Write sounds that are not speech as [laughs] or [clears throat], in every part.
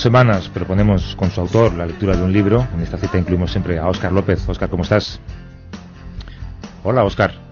semanas proponemos con su autor la lectura de un libro. En esta cita incluimos siempre a Óscar López. Óscar, ¿cómo estás? Hola, Óscar.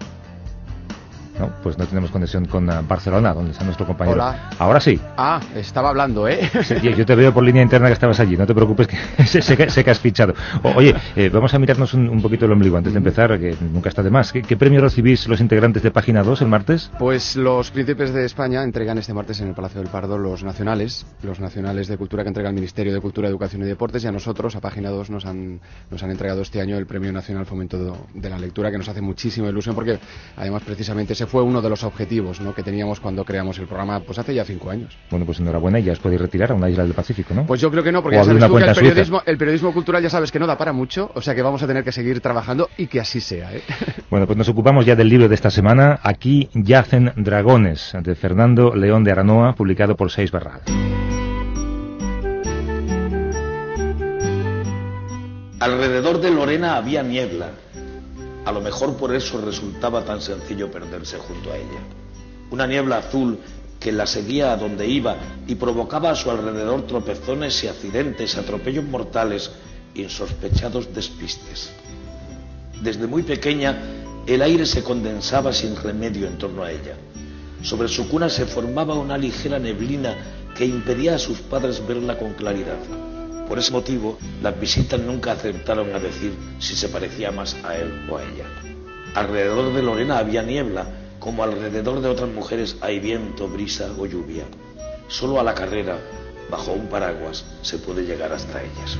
No, pues no tenemos conexión con uh, Barcelona, donde está nuestro compañero. Hola. Ahora sí. Ah, estaba hablando, ¿eh? Sí, yo te veo por línea interna que estabas allí, no te preocupes, que [laughs] sé, sé que, sé que has fichado. O- oye, eh, vamos a mirarnos un, un poquito el ombligo antes de empezar, que nunca está de más. ¿Qué, qué premio recibís los integrantes de Página 2 el martes? Pues los príncipes de España entregan este martes en el Palacio del Pardo los nacionales, los nacionales de cultura que entrega el Ministerio de Cultura, Educación y Deportes, y a nosotros, a Página 2, nos han, nos han entregado este año el Premio Nacional Fomento de, la Lectura, que nos hace muchísima ilusión, porque además precisamente ese fue uno de los objetivos ¿no? que teníamos cuando creamos el programa, pues hace ya cinco años. Bueno, pues enhorabuena y ya os podéis retirar a una isla del Pacífico, ¿no? Pues yo creo que no, porque ya sabes tú que el periodismo, el periodismo cultural ya sabes que no da para mucho, o sea que vamos a tener que seguir trabajando y que así sea. ¿eh? [laughs] Bueno, pues nos ocupamos ya del libro de esta semana. Aquí yacen dragones, de Fernando León de Aranoa, publicado por Seis Barral. Alrededor de Lorena había niebla. A lo mejor por eso resultaba tan sencillo perderse junto a ella. Una niebla azul que la seguía a donde iba y provocaba a su alrededor tropezones y accidentes, atropellos mortales, insospechados despistes. Desde muy pequeña, el aire se condensaba sin remedio en torno a ella. Sobre su cuna se formaba una ligera neblina que impedía a sus padres verla con claridad. Por ese motivo, las visitas nunca acertaron a decir si se parecía más a él o a ella. Alrededor de Lorena había niebla, como alrededor de otras mujeres hay viento, brisa o lluvia. Solo a la carrera, bajo un paraguas, se puede llegar hasta ellas.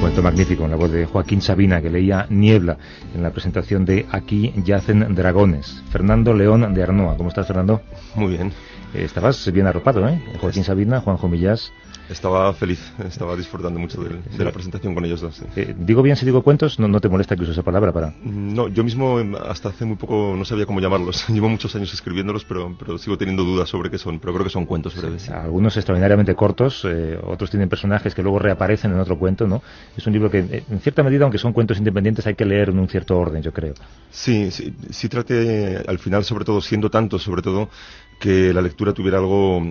Cuento magnífico en la voz de Joaquín Sabina, que leía Niebla en la presentación de Aquí yacen dragones. Fernando León de Arnoa. ¿Cómo estás, Fernando? Muy bien. Estabas bien arropado, ¿eh? Joaquín Sabina, Juanjo Millás. Estaba feliz, estaba disfrutando mucho de, de la presentación con ellos dos. sí. Eh, digo bien si digo cuentos, no, no te molesta que use esa palabra para... No, yo mismo em, hasta hace muy poco no sabía cómo llamarlos. [laughs] Llevo muchos años escribiéndolos, pero, pero sigo teniendo dudas sobre qué son. Pero creo que son cuentos breves. sí. Algunos extraordinariamente cortos, eh, otros tienen personajes que luego reaparecen en otro cuento, ¿no? Es un libro que, eh, en cierta medida, aunque son cuentos independientes, hay que leer en un cierto orden, yo creo. Sí, sí, sí traté al final, sobre todo, siendo tanto, sobre todo, que la lectura tuviera algo,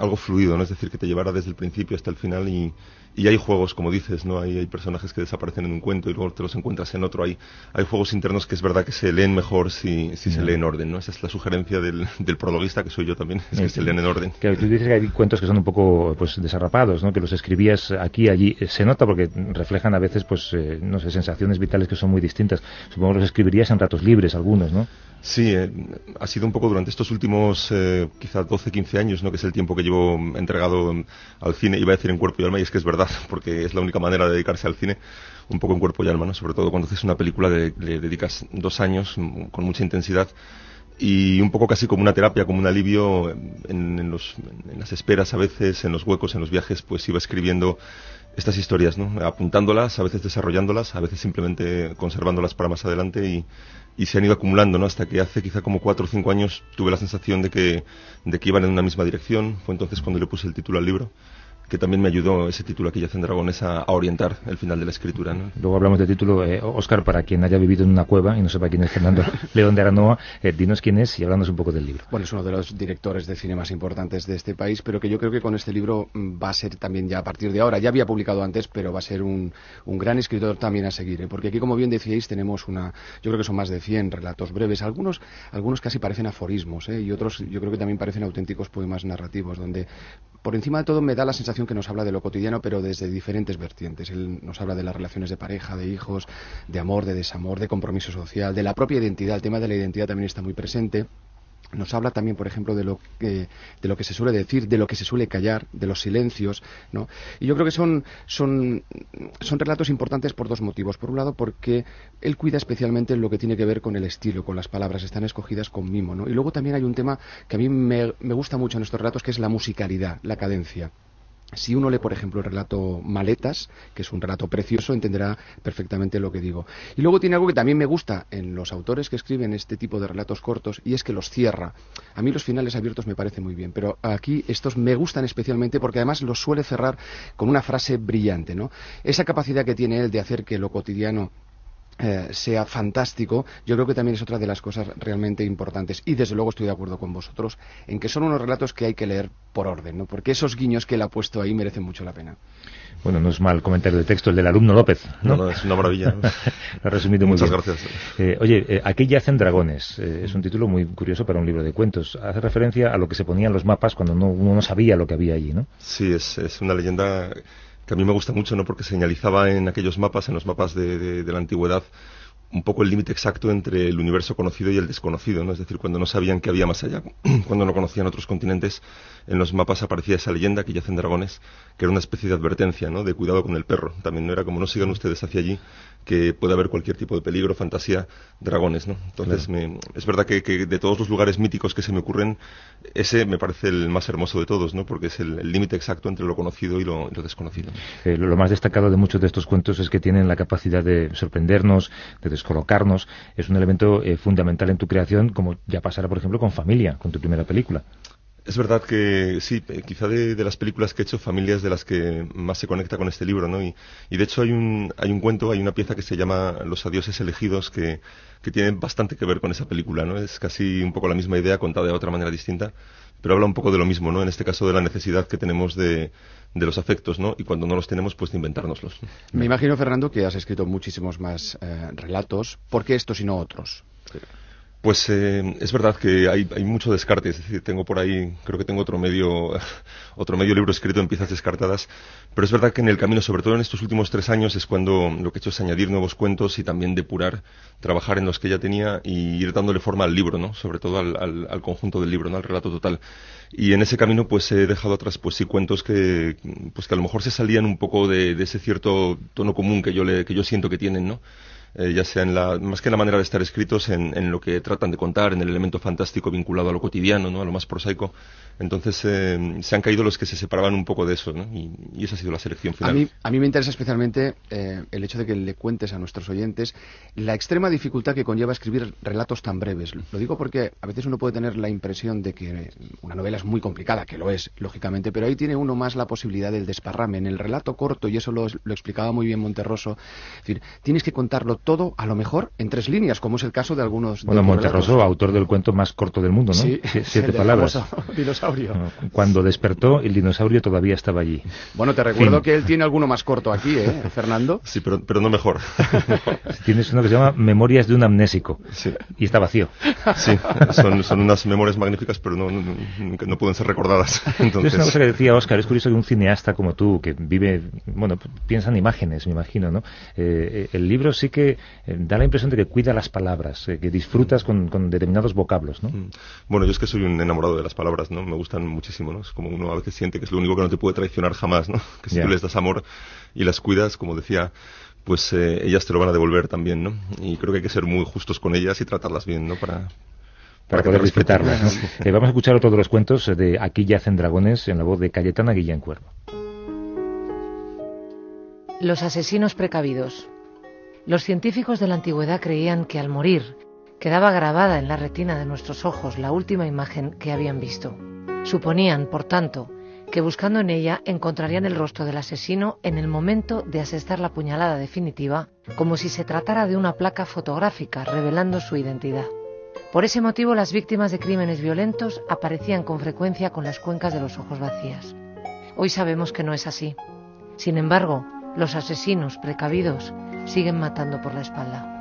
algo fluido, ¿no? Es decir, que te llevara desde el principio hasta el final y, y hay juegos, como dices, ¿no? Hay, hay personajes que desaparecen en un cuento y luego te los encuentras en otro. Hay, hay juegos internos que es verdad que se leen mejor si, si se Ya. lee en orden, ¿no? Esa es la sugerencia del, del prologuista, que soy yo también, es que Eh, se leen en orden. Que tú dices que hay cuentos que son un poco pues desarrapados, ¿no? Que los escribías aquí allí. Eh, Se nota porque reflejan a veces, pues, eh, no sé, sensaciones vitales que son muy distintas. Supongo que los escribirías en ratos libres, algunos, ¿no? Sí, eh, ha sido un poco durante estos últimos eh, quizá 12, 15 años, ¿no? que es el tiempo que llevo entregado mm, al cine, iba a decir en cuerpo y alma, y es que es verdad, porque es la única manera de dedicarse al cine, un poco en cuerpo y alma, ¿no? sobre todo cuando haces una película que le dedicas dos años mm, con mucha intensidad y un poco casi como una terapia, como un alivio en, en los, en las esperas a veces, en los huecos, en los viajes, pues iba escribiendo estas historias, ¿no? apuntándolas, a veces desarrollándolas, a veces simplemente conservándolas para más adelante y, y se han ido acumulando, ¿no? Hasta que hace quizá como cuatro o cinco años tuve la sensación de que, de que iban en una misma dirección. Fue entonces cuando le puse el título al libro, que también me ayudó ese título aquí yacen dragones a, a orientar el final de la escritura, ¿no? Luego hablamos de título. Eh, Oscar, para quien haya vivido en una cueva y no sepa quién es Fernando [laughs] León de Aranoa, eh, dinos quién es y hablándonos un poco del libro. Bueno, es uno de los directores de cine más importantes de este país, pero que yo creo que con este libro mm, va a ser también ya a partir de ahora. Ya había publicado antes, pero va a ser un, un gran escritor también a seguir, ¿eh? porque aquí, como bien decíais, tenemos una, yo creo que son más de 100 relatos breves, algunos, algunos casi parecen aforismos, ¿eh? y otros yo creo que también parecen auténticos poemas narrativos, donde por encima de todo me da la sensación que nos habla de lo cotidiano, pero desde diferentes vertientes. Él nos habla de las relaciones de pareja, de hijos, de amor, de desamor, de compromiso social, de la propia identidad. El tema de la identidad también está muy presente nos habla también, por ejemplo, de lo que de lo que se suele decir, de lo que se suele callar, de los silencios, ¿no? Y yo creo que son son son relatos importantes por dos motivos. Por un lado, porque él cuida especialmente lo que tiene que ver con el estilo, con las palabras, están escogidas con mimo, ¿no? Y luego también hay un tema que a mí me, me gusta mucho en estos relatos, que es la musicalidad, la cadencia. Si uno lee, por ejemplo, el relato Maletas, que es un relato precioso, entenderá perfectamente lo que digo. Y luego tiene algo que también me gusta en los autores que escriben este tipo de relatos cortos, y es que los cierra. A mí los finales abiertos me parecen muy bien, pero aquí estos me gustan especialmente porque además los suele cerrar con una frase brillante, ¿no? Esa capacidad que tiene él de hacer que lo cotidiano eh, sea fantástico, yo creo que también es otra de las cosas realmente importantes. Y desde luego estoy de acuerdo con vosotros en que son unos relatos que hay que leer por orden, ¿no? porque esos guiños que él ha puesto ahí merecen mucho la pena. Bueno, no es mal comentario de texto el del alumno López, ¿no? no, es una maravilla. [laughs] Lo ha resumido muy Muchas bien. gracias. Eh, oye, eh, aquí yacen dragones. Eh, es un título muy curioso para un libro de cuentos. Hace referencia a lo que se ponía en los mapas cuando no, uno no sabía lo que había allí, ¿no? Sí, es, es una leyenda que a mí me gusta mucho, ¿no? Porque señalizaba en aquellos mapas, en los mapas de, de- de la antigüedad, un poco el límite exacto entre el universo conocido y el desconocido, ¿no? Es decir, cuando no sabían que había más allá, [clears throat] cuando no conocían otros continentes, en los mapas aparecía esa leyenda que yacen dragones, que era una especie de advertencia, ¿no? De cuidado con el perro. También no era como no sigan ustedes hacia allí, que puede haber cualquier tipo de peligro, fantasía, dragones, ¿no? Entonces, me- es verdad que, que de todos los lugares míticos que se me ocurren, ese me parece el más hermoso de todos, ¿no? Porque es el el límite exacto entre lo conocido y lo, y lo desconocido. Eh, lo lo más destacado de muchos de estos cuentos es que tienen la capacidad de sorprendernos, de descolocarnos. Es un elemento eh, fundamental en tu creación, como ya pasará, por ejemplo, con Familia, con tu primera película. Es verdad que sí, eh, quizá de, las películas que he hecho, Familia es de las que más se conecta con este libro, ¿no? Y, y de hecho hay un, hay un cuento, hay una pieza que se llama Los adioses elegidos que, que tiene bastante que ver con esa película, ¿no? Es casi un poco la misma idea contada de otra manera distinta, pero habla un poco de lo mismo, ¿no? En este caso de la necesidad que tenemos de, de los afectos, ¿no? Y cuando no los tenemos, pues de inventárnoslos. Me imagino, Fernando, que has escrito muchísimos más eh, relatos. ¿Por qué estos y no otros? Pues eh, es verdad que hay, hay mucho descarte, es decir, tengo por ahí, creo que tengo otro medio, [laughs] otro medio libro escrito en piezas descartadas, pero es verdad que en el camino, sobre todo en estos últimos tres años, es cuando lo que he hecho es añadir nuevos cuentos y también depurar, trabajar en los que ya tenía y ir dándole forma al libro, ¿no? Sobre todo al, conjunto del libro, ¿no? Al relato total. Y en ese camino, pues he dejado atrás, pues sí, cuentos que, pues que a lo mejor se salían un poco de, ese cierto tono común que yo que yo siento que tienen, ¿no? Eh, ya sea en la, más que en la manera de estar escritos, en, en, lo que tratan de contar, en el elemento fantástico vinculado a lo cotidiano, ¿no? a lo más prosaico. Entonces eh, se han caído los que se separaban un poco de eso, ¿no? y, y, esa ha sido la selección final. A mí, a mí me interesa especialmente eh, el hecho de que le cuentes a nuestros oyentes la extrema dificultad que conlleva escribir relatos tan breves. Lo digo porque a veces uno puede tener la impresión de que una novela es muy complicada, que lo es, lógicamente, pero ahí tiene uno más la posibilidad del desparrame. En el relato corto, y eso lo, lo explicaba muy bien Monterroso, es decir, tienes que contarlo todo, a lo mejor, en tres líneas, como es el caso de algunos. Bueno, de Monterroso, autor del cuento más corto del mundo, ¿no? Sí, siete palabras. [laughs] Dinosaurio. Cuando despertó, el dinosaurio todavía estaba allí. Bueno, te recuerdo Fin. que él tiene alguno más corto aquí, ¿eh, Fernando? [laughs] Sí, pero, pero no mejor. [laughs] Tienes uno que se llama Memorias de un amnésico. Sí. Y está vacío. Sí, son, son unas memorias magníficas, pero no, no, no, no pueden ser recordadas. Entonces... Es una cosa que decía Oscar, es curioso que un cineasta como tú, que vive, bueno, piensa en imágenes, me imagino, ¿no? Eh, el libro sí que eh, da la impresión de que cuida las palabras, eh, que disfrutas con, con, determinados vocablos, ¿no? Bueno, yo es que soy un enamorado de las palabras, ¿no? Me gustan muchísimo, ¿no? Es como uno a veces siente que es lo único que no te puede traicionar jamás, ¿no? [laughs] Que si yeah. tú les das amor y las cuidas, como decía, pues eh, ellas te lo van a devolver también, ¿no? Y creo que hay que ser muy justos con ellas y tratarlas bien, ¿no? Para, para, para poder [laughs] eh, vamos a escuchar otro de los cuentos de Aquí yacen dragones en la voz de Cayetana Guillén Cuervo. Los asesinos precavidos. Los científicos de la antigüedad creían que al morir quedaba grabada en la retina de nuestros ojos la última imagen que habían visto. Suponían, por tanto, que buscando en ella encontrarían el rostro del asesino en el momento de asestar la puñalada definitiva, como si se tratara de una placa fotográfica revelando su identidad. Por ese motivo las víctimas de crímenes violentos aparecían con frecuencia con las cuencas de los ojos vacías. Hoy sabemos que no es así. Sin embargo, los asesinos precavidos siguen matando por la espalda.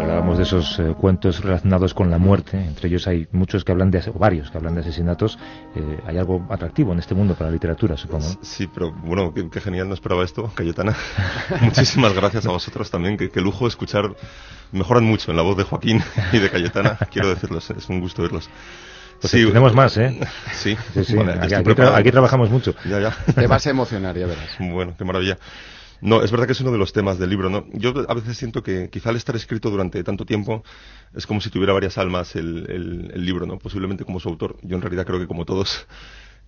Hablábamos de esos eh, cuentos relacionados con la muerte, entre ellos hay muchos que hablan de, o varios que hablan de asesinatos. Eh, hay algo atractivo en este mundo para la literatura, supongo. Sí, pero bueno, qué, qué, genial, no esperaba esto, Cayetana. [laughs] Muchísimas gracias a vosotros también, qué, qué lujo escuchar, mejoran mucho en la voz de Joaquín y de Cayetana, quiero decirlos, es un gusto verlos. Pues sí, tenemos más, ¿eh? Sí, sí, sí. Bueno, aquí, aquí, tra aquí, trabajamos mucho. Ya, ya. Te vas a emocionar, ya verás. Bueno, qué maravilla. No, es verdad que es uno de los temas del libro, ¿no? Yo a veces siento que quizá al estar escrito durante tanto tiempo es como si tuviera varias almas el, el, el libro, ¿no? Posiblemente como su autor. Yo en realidad creo que como todos. [laughs]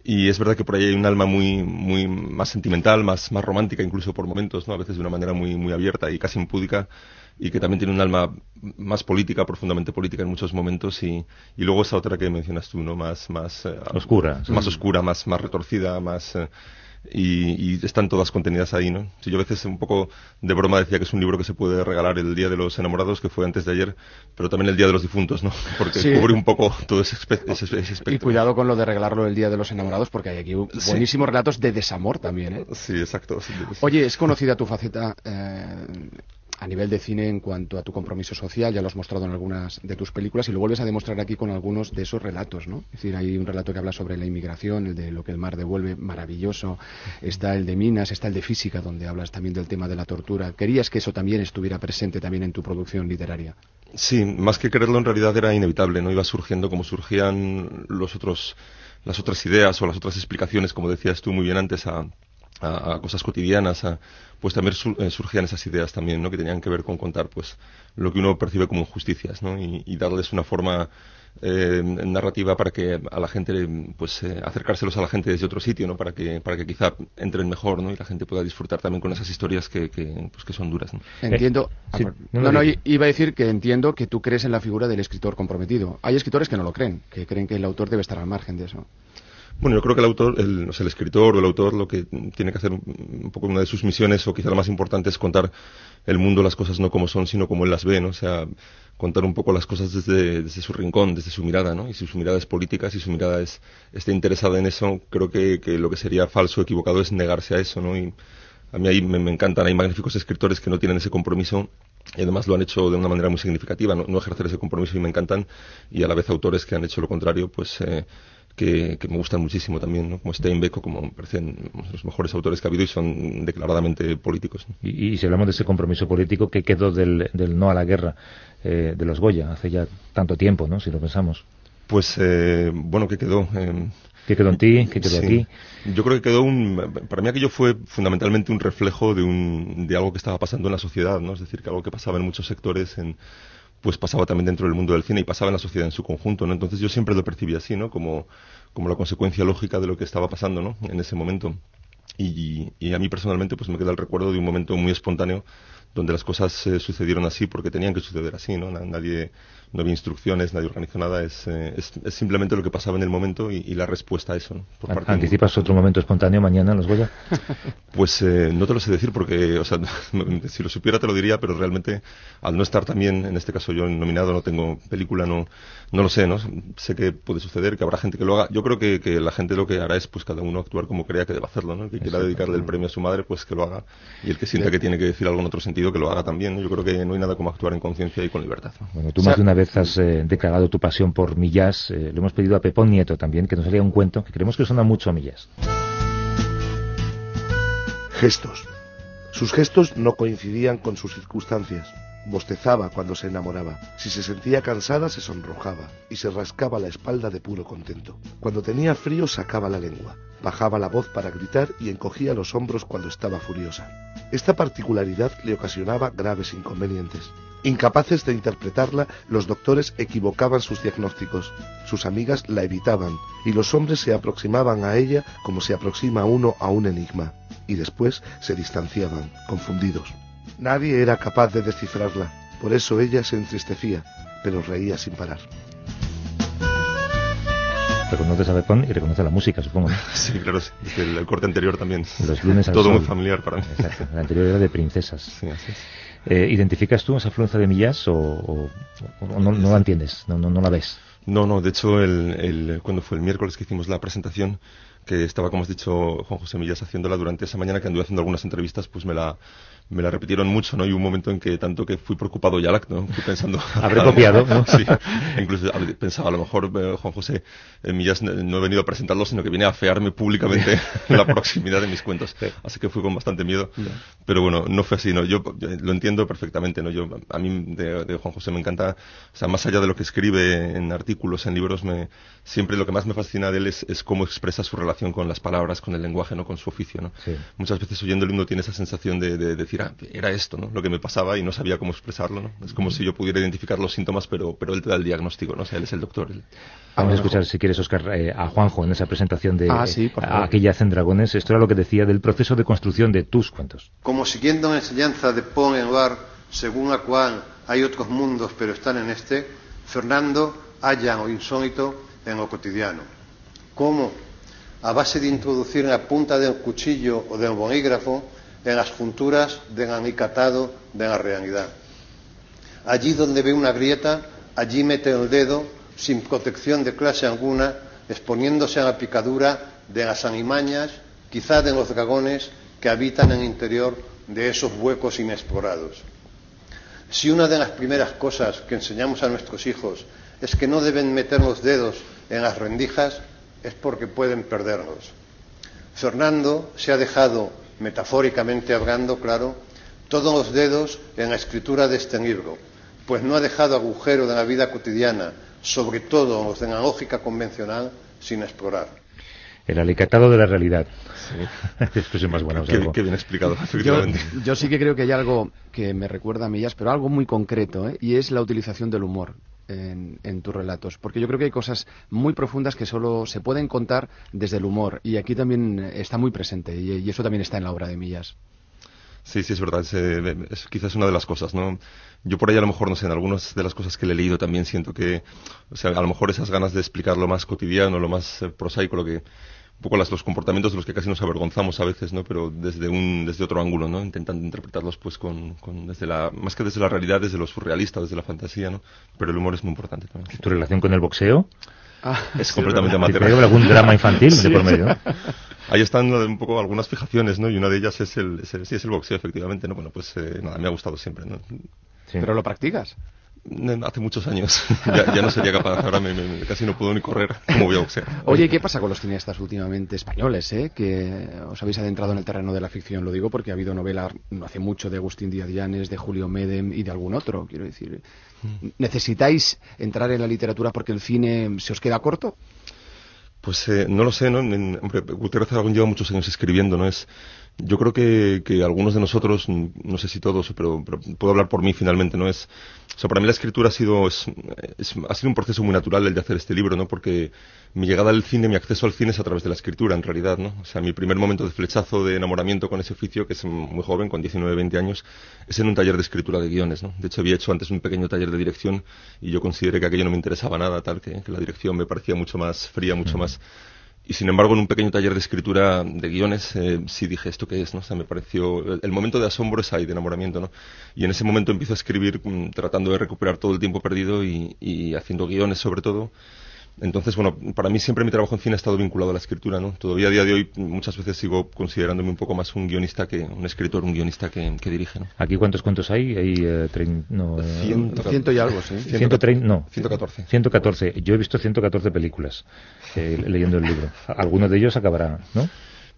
Y es verdad que por ahí hay un alma muy, muy más sentimental, más, más romántica incluso por momentos, ¿no? A veces de una manera muy, muy abierta y casi impúdica y que también tiene un alma más política, profundamente política en muchos momentos y, y luego esa otra que mencionas tú, ¿no? Más, más oscura, más oscura, más, más retorcida, más eh, y, están todas contenidas ahí, ¿no? Si yo a veces un poco de broma decía que es un libro que se puede regalar el Día de los Enamorados, que fue antes de ayer, pero también el Día de los Difuntos, ¿no? [laughs] Porque cubre un poco todo ese, espectro. Y cuidado con lo de regalarlo el Día de los Enamorados, porque hay aquí buenísimos relatos de desamor también, ¿eh? Sí, exacto. Oye, es conocida tu faceta eh, a nivel de cine en cuanto a tu compromiso social, ya lo has mostrado en algunas de tus películas y lo vuelves a demostrar aquí con algunos de esos relatos, ¿no? Es decir, hay un relato que habla sobre la inmigración, el de lo que el mar devuelve, maravilloso, está el de minas, está el de física, donde hablas también del tema de la tortura. ¿Querías que eso también estuviera presente también en tu producción literaria? Sí, más que quererlo en realidad era inevitable, ¿no? Iba surgiendo como surgían los otros, las otras ideas o las otras explicaciones, como decías tú muy bien antes, a, a, cosas cotidianas, pues también eh, surgían esas ideas también, ¿no? Que tenían que ver con contar, pues, lo que uno percibe como injusticias, ¿no? Y, darles una forma eh, narrativa para que a la gente, pues, eh, acercárselos a la gente desde otro sitio, ¿no? Para que, para que quizá entren mejor, ¿no? Y la gente pueda disfrutar también con esas historias que, que pues, que son duras, Entiendo. no, no, iba a decir que entiendo que tú crees en la figura del escritor comprometido. Hay escritores que no lo creen, que creen que el autor debe estar al margen de eso. Bueno, yo creo que el autor, el, el escritor o el autor lo que tiene que hacer un, poco una de sus misiones, o quizá la más importante, es contar el mundo, las cosas no como son, sino como él las ve, ¿no? O sea, contar un poco las cosas desde, desde su rincón, desde su mirada, ¿no? Y si su mirada es política, si su mirada es, está interesada en eso, creo que, lo que sería falso equivocado es negarse a eso, ¿no? Y a mí ahí me, encantan, hay magníficos escritores que no tienen ese compromiso y además lo han hecho de una manera muy significativa, no, no ejercer ese compromiso y me encantan, y a la vez autores que han hecho lo contrario, pues... Eh, que, me gustan muchísimo también, ¿no? como Steinbeck o como me parecen los mejores autores que ha habido y son declaradamente políticos. Y, si hablamos de ese compromiso político, ¿qué quedó del, no a la guerra eh, de los Goya hace ya tanto tiempo, ¿no? si lo pensamos? Pues, eh, bueno, ¿qué quedó? Eh, ¿Qué quedó en ti? ¿Qué quedó aquí? Yo creo que quedó un... Para mí aquello fue fundamentalmente un reflejo de, un, de algo que estaba pasando en la sociedad, ¿no? Es decir, que algo que pasaba en muchos sectores, en pues pasaba también dentro del mundo del cine y pasaba en la sociedad en su conjunto, ¿no? Entonces yo siempre lo percibí así, ¿no? Como, como la consecuencia lógica de lo que estaba pasando, ¿no? En ese momento. Y, y, a mí personalmente pues me queda el recuerdo de un momento muy espontáneo donde las cosas eh, sucedieron así porque tenían que suceder así, ¿no? Nadie, no había instrucciones, nadie organizó nada, es, eh, es, simplemente lo que pasaba en el momento y, la respuesta a eso. ¿no? ¿Anticipas otro momento espontáneo mañana los Goya? [laughs] Pues eh, no te lo sé decir porque, o sea, [laughs] si lo supiera te lo diría, pero realmente al no estar también, en este caso yo nominado, no tengo película, no, no lo sé, ¿no? Sé que puede suceder, que habrá gente que lo haga. Yo creo que, que la gente lo que hará es pues cada uno actuar como crea que debe hacerlo, ¿no? El que quiera dedicarle el premio a su madre, pues que lo haga. Y el que sienta que tiene que decir algo en otro sentido, que lo haga también. Yo creo que no hay nada como actuar en conciencia y con libertad. Bueno, tú más de una vez has eh, declarado tu pasión por Millás. Eh, le hemos pedido a Pepón Nieto también que nos haga un cuento que creemos que suena mucho a Millás. Gestos. Sus gestos no coincidían con sus circunstancias. Bostezaba cuando se enamoraba. Si se sentía cansada se sonrojaba y se rascaba la espalda de puro contento. Cuando tenía frío sacaba la lengua, bajaba la voz para gritar y encogía los hombros cuando estaba furiosa. Esta particularidad le ocasionaba graves inconvenientes. Incapaces de interpretarla, los doctores equivocaban sus diagnósticos, sus amigas la evitaban y los hombres se aproximaban a ella como se aproxima uno a un enigma, y después se distanciaban, confundidos. Nadie era capaz de descifrarla, por eso ella se entristecía, pero reía sin parar. Reconoces a Bepón y reconoce la música, supongo. [laughs] Sí, claro, sí. el, corte anterior también. Los lunes [laughs] Todo muy familiar para mí. Exacto. El anterior era de princesas. Sí, así es. Eh, ¿Identificas tú esa afluencia de millas o, no, la entiendes? No, no, no la ves? No, no, de hecho, el, el, cuando fue el miércoles que hicimos la presentación, que estaba, como has dicho, Juan José Millas haciéndola durante esa mañana que anduve haciendo algunas entrevistas, pues me la, me la repitieron mucho, ¿no? Y un momento en que tanto que fui preocupado ya, ¿no? Fui pensando... [laughs] Habré copiado, ¿no? [laughs] sí. Incluso pensaba, a lo mejor eh, Juan José eh, Millas no he venido a presentarlo, sino que viene a fearme públicamente [laughs] la proximidad de mis cuentos. Así que fui con bastante miedo. Pero bueno, no fue así, ¿no? Yo lo entiendo perfectamente, ¿no? Yo, a mí de, Juan José me encanta, o sea, más allá de lo que escribe en artículos, en libros, me, siempre lo que más me fascina de él es, es cómo expresa su relación con las palabras, con el lenguaje, ¿no? Con su oficio, ¿no? Muchas veces oyendo el himno tiene esa sensación de, de decir, Ah, era esto, ¿no? Lo que me pasaba y no sabía cómo expresarlo, ¿no? Es como si yo pudiera identificar los síntomas, pero, pero él te da el diagnóstico, ¿no? O sea, él es el doctor. Vamos a escuchar, si quieres, Oscar, eh, a Juanjo en esa presentación de ah, sí, Aquella hacen dragones. Esto era lo que decía del proceso de construcción de tus cuentos. Como siguiendo la enseñanza de Pon en Bar, según la cual hay otros mundos, pero están en este, Fernando halla o insólito en lo cotidiano. ¿Cómo a base de introducir en la punta del cuchillo o del bolígrafo en las junturas del anicatado de la realidad. Allí donde ve una grieta, allí mete el dedo sin protección de clase alguna, exponiéndose a la picadura de las animañas, quizá de los dragones que habitan en el interior de esos huecos inexplorados. Si una de las primeras cosas que enseñamos a nuestros hijos es que no deben meter los dedos en las rendijas, es porque pueden perderlos. Fernando se ha dejado, metafóricamente hablando, claro, todos los dedos en la escritura de este libro, pues no ha dejado agujero de la vida cotidiana, sobre todo los de la lógica convencional, sin explorar. El alicatado de la realidad. Sí. [laughs] más buena. Qué, qué, bien explicado, yo, yo, sí que creo que hay algo que me recuerda a Millas, pero algo muy concreto, ¿eh? y es la utilización del humor. En, en, tus relatos, porque yo creo que hay cosas muy profundas que solo se pueden contar desde el humor y aquí también está muy presente y, eso también está en la obra de Millas. Sí, sí, es verdad. Es, eh, quizás una de las cosas, ¿no? Yo por ahí a lo mejor, no sé, en algunas de las cosas que le he leído también siento que, o sea, a lo mejor esas ganas de explicar lo más cotidiano, lo más eh, prosaico, lo que, un poco las, los comportamientos de los que casi nos avergonzamos a veces, ¿no? Pero desde un, desde otro ángulo, ¿no? Intentando interpretarlos, pues, con, con, desde la, más que desde la realidad, desde lo surrealista, desde la fantasía, ¿no? Pero el humor es muy importante también. ¿Tu relación con el boxeo? Ah, es completamente amateur. ¿Hay algún drama infantil [laughs] sí. de por medio? Ahí están un poco algunas fijaciones, ¿no? Y una de ellas es el, es el sí, es el boxeo, efectivamente, ¿no? Bueno, pues eh, nada, me ha gustado siempre, ¿no? Sí. ¿Pero lo practicas? Hace muchos años. [laughs] ya, ya, no sería capaz. Ahora me, me, casi no puedo ni correr. como voy a boxear? Oye, ¿qué pasa con los cineastas últimamente españoles, eh? Que os habéis adentrado en el terreno de la ficción. Lo digo porque ha habido novelas no hace mucho de Agustín Díaz Llanes, de Julio Medem y de algún otro. Quiero decir, ¿necesitáis entrar en la literatura porque el cine se os queda corto? Pues eh, no lo sé, ¿no? En, hombre, Gutiérrez Aragón lleva muchos años escribiendo, ¿no? Es, yo creo que, que algunos de nosotros, no sé si todos, pero, pero, puedo hablar por mí finalmente, ¿no? Es, o sea, para mí la escritura ha sido, es, es, ha sido un proceso muy natural el de hacer este libro, ¿no? Porque mi llegada al cine, mi acceso al cine es a través de la escritura, en realidad, ¿no? O sea, mi primer momento de flechazo de enamoramiento con ese oficio, que es muy joven, con 19, 20 años, es en un taller de escritura de guiones, ¿no? De hecho, había hecho antes un pequeño taller de dirección y yo consideré que aquello no me interesaba nada, tal, que, que la dirección me parecía mucho más fría, mucho más y sin embargo, en un pequeño taller de escritura de guiones, eh, sí dije, ¿esto qué es? ¿no? O sea, me pareció. El, el, momento de asombro es ahí, de enamoramiento, ¿no? Y en ese momento empiezo a escribir mm, tratando de recuperar todo el tiempo perdido y, y haciendo guiones, sobre todo. Entonces, bueno, para mí siempre mi trabajo en cine ha estado vinculado a la escritura, ¿no? Todavía a día de hoy muchas veces sigo considerándome un poco más un guionista que un escritor, un guionista que, que dirige, ¿no? ¿Aquí cuántos cuentos hay? Hay eh, no, eh, ciento, ciento, y algo, sí. 130, no. 114. 114. Yo he visto 114 películas eh, leyendo el libro. Alguno de ellos acabará, ¿no?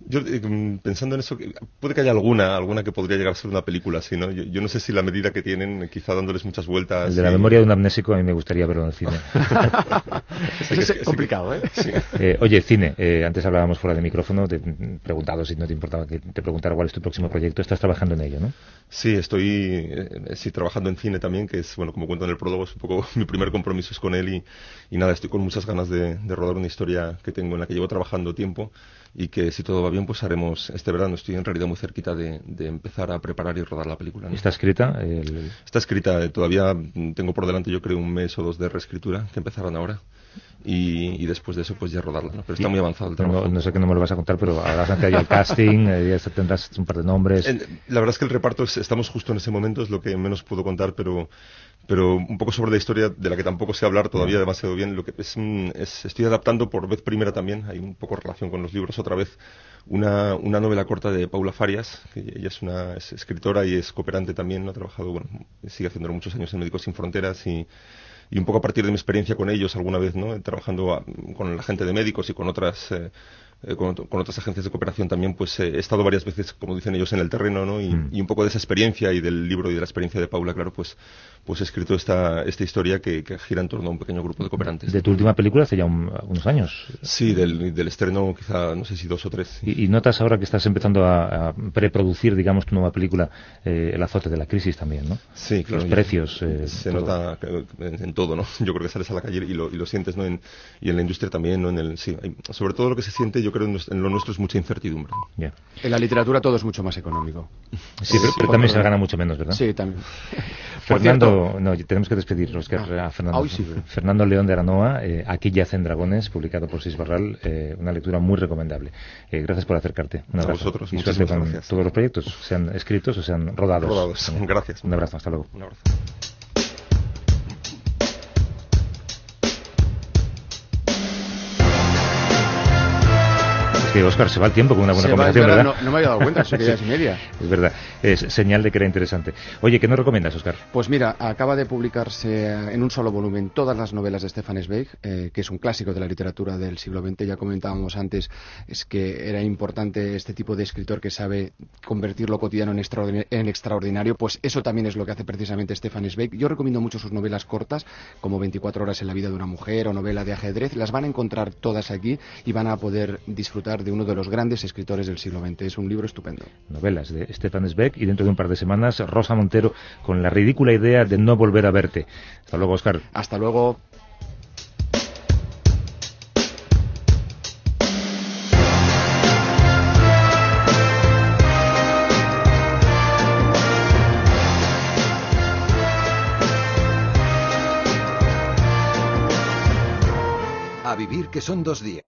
Yo, eh, pensando en eso, puede que haya alguna, alguna que podría llegar a ser una película así, ¿no? Yo, yo, no sé si la medida que tienen, quizá dándoles muchas vueltas. El de la y... memoria de un amnésico a mí me gustaría verlo en el cine. [laughs] es, complicado, ¿eh? Sí. [laughs] eh oye, cine, eh, antes hablábamos fuera de micrófono, te he preguntado si no te importaba que te preguntara cuál es tu próximo proyecto. Estás trabajando en ello, ¿no? Sí, estoy eh, sí, trabajando en cine también, que es, bueno, como cuento en el prólogo, es un poco [laughs] mi primer compromiso es con él y, y nada, estoy con muchas ganas de, de rodar una historia que tengo en la que llevo trabajando tiempo y que si todo va bien pues haremos este verano. Estoy en realidad muy cerquita de, de empezar a preparar y rodar la película. ¿no? ¿Está escrita? El... Está escrita, eh, todavía tengo por delante yo creo un mes o dos de reescritura que empezarán ahora. Y, y, después de eso pues ya rodarla, ¿no? Pero está muy avanzado el trabajo. No, no, sé que no me lo vas a contar, pero habrás ante el [laughs] casting, eh, ya tendrás un par de nombres. La verdad es que el reparto es, estamos justo en ese momento, es lo que menos puedo contar, pero pero un poco sobre la historia de la que tampoco sé hablar todavía demasiado bien. Lo que es, es, estoy adaptando por vez primera también, hay un poco relación con los libros otra vez, una, una novela corta de Paula Farias, que ella es una es escritora y es cooperante también, ¿no? ha trabajado, bueno, sigue haciéndolo muchos años en Médicos Sin Fronteras y, y un poco a partir de mi experiencia con ellos alguna vez, ¿no? Trabajando con la gente de médicos y con otras eh, con, con, otras agencias de cooperación también, pues eh, he estado varias veces, como dicen ellos, en el terreno, ¿no? Y, mm. y, un poco de esa experiencia y del libro y de la experiencia de Paula, claro, pues, pues he escrito esta, esta historia que, que gira en torno a un pequeño grupo de cooperantes. ¿De tu última película hace ya un, unos años? Sí, del, del, estreno quizá, no sé si dos o tres. ¿Y, y notas ahora que estás empezando a, a preproducir, digamos, tu nueva película, eh, el azote de la crisis también, ¿no? Sí, claro. Los precios. Se todo. nota en, en, todo, ¿no? [laughs] Yo creo que sales a la calle y lo, y lo sientes, ¿no? En, y en la industria también, ¿no? En el, sí, hay, sobre todo lo que se siente, yo yo creo en, en lo nuestro es mucha incertidumbre. En la literatura todo es mucho más económico. Sí, pero, pero también se gana mucho menos, ¿verdad? Sí, también. [laughs] Por Fernando, no, tenemos que despedir, Oscar, Ah, a Fernando. hoy sí. Fernando León de Aranoa, eh, Aquí yacen dragones, publicado por Sis Barral, eh, una lectura muy recomendable. Eh, gracias por acercarte. Un A abrazo. vosotros, y suerte muchísimas con gracias. todos los proyectos, sean escritos o sean rodados. Rodados. [laughs] Gracias. Un abrazo, hasta luego. Un abrazo. Que Oscar se va el tiempo con una buena Se conversación, verdad, ¿verdad? No, no me había dado cuenta, [laughs] son que ya es y media. Es verdad, es señal de que era interesante. Oye, ¿qué nos recomiendas, Oscar? Pues mira, acaba de publicarse en un solo volumen todas las novelas de Stefan Zweig, eh, que es un clásico de la literatura del siglo XX. Ya comentábamos antes, es que era importante este tipo de escritor que sabe convertir lo cotidiano en, extraordin- en extraordinario. Pues eso también es lo que hace precisamente Stefan Zweig. Yo recomiendo mucho sus novelas cortas, como 24 horas en la vida de una mujer o novela de ajedrez. Las van a encontrar todas aquí y van a poder disfrutar de uno de los grandes escritores del siglo XX. Es un libro estupendo. Novelas de Stefan Zweig y dentro de un par de semanas Rosa Montero con la ridícula idea de no volver a verte. Hasta luego, Oscar. Hasta luego. A vivir que son dos días.